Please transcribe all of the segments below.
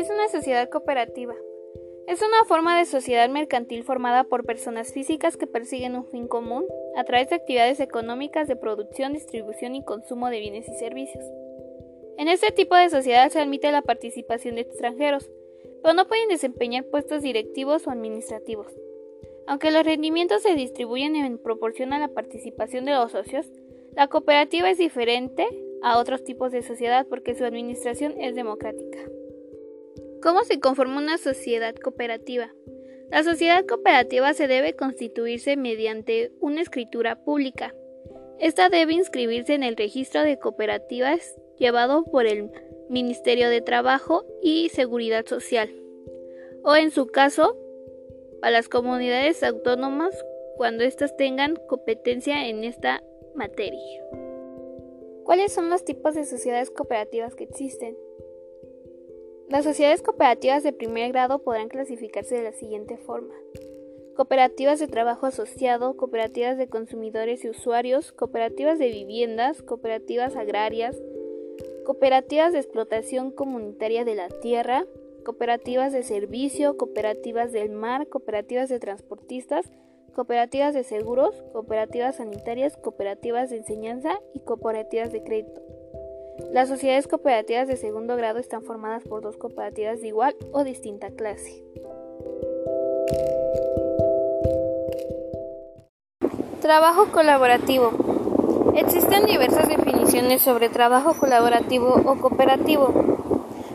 ¿Qué es una sociedad cooperativa? Es una forma de sociedad mercantil formada por personas físicas que persiguen un fin común a través de actividades económicas de producción, distribución y consumo de bienes y servicios. En este tipo de sociedad se admite la participación de extranjeros, pero no pueden desempeñar puestos directivos o administrativos. Aunque los rendimientos se distribuyen en proporción a la participación de los socios, la cooperativa es diferente a otros tipos de sociedad porque su administración es democrática. ¿Cómo se conforma una sociedad cooperativa? La sociedad cooperativa se debe constituirse mediante una escritura pública. Esta debe inscribirse en el registro de cooperativas llevado por el Ministerio de Trabajo y Seguridad Social, o en su caso, a las comunidades autónomas cuando éstas tengan competencia en esta materia. ¿Cuáles son los tipos de sociedades cooperativas que existen? Las sociedades cooperativas de primer grado podrán clasificarse de la siguiente forma. Cooperativas de trabajo asociado, cooperativas de consumidores y usuarios, cooperativas de viviendas, cooperativas agrarias, cooperativas de explotación comunitaria de la tierra, cooperativas de servicio, cooperativas del mar, cooperativas de transportistas, cooperativas de seguros, cooperativas sanitarias, cooperativas de enseñanza y cooperativas de crédito. Las sociedades cooperativas de segundo grado están formadas por dos cooperativas de igual o distinta clase. Trabajo colaborativo. Existen diversas definiciones sobre trabajo colaborativo o cooperativo.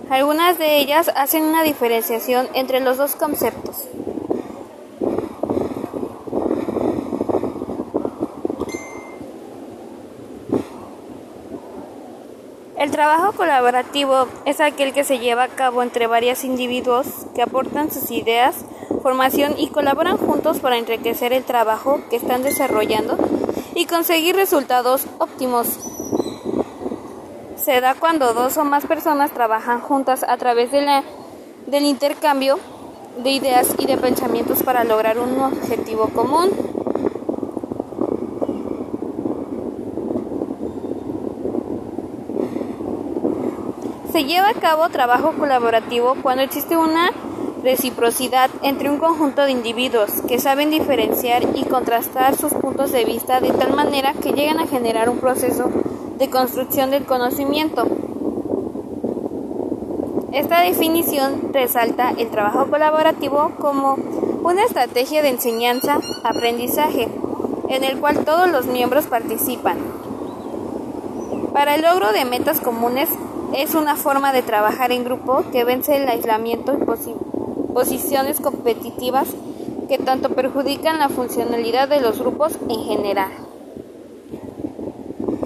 Algunas de ellas hacen una diferenciación entre los dos conceptos. El trabajo colaborativo es aquel que se lleva a cabo entre varios individuos que aportan sus ideas, formación y colaboran juntos para enriquecer el trabajo que están desarrollando y conseguir resultados óptimos. Se da cuando dos o más personas trabajan juntas a través del intercambio de ideas y de pensamientos para lograr un objetivo común. Se lleva a cabo trabajo colaborativo cuando existe una reciprocidad entre un conjunto de individuos que saben diferenciar y contrastar sus puntos de vista de tal manera que llegan a generar un proceso de construcción del conocimiento. Esta definición resalta el trabajo colaborativo como una estrategia de enseñanza-aprendizaje en el cual todos los miembros participan. Para el logro de metas comunes es una forma de trabajar en grupo que vence el aislamiento y posiciones competitivas que tanto perjudican la funcionalidad de los grupos en general.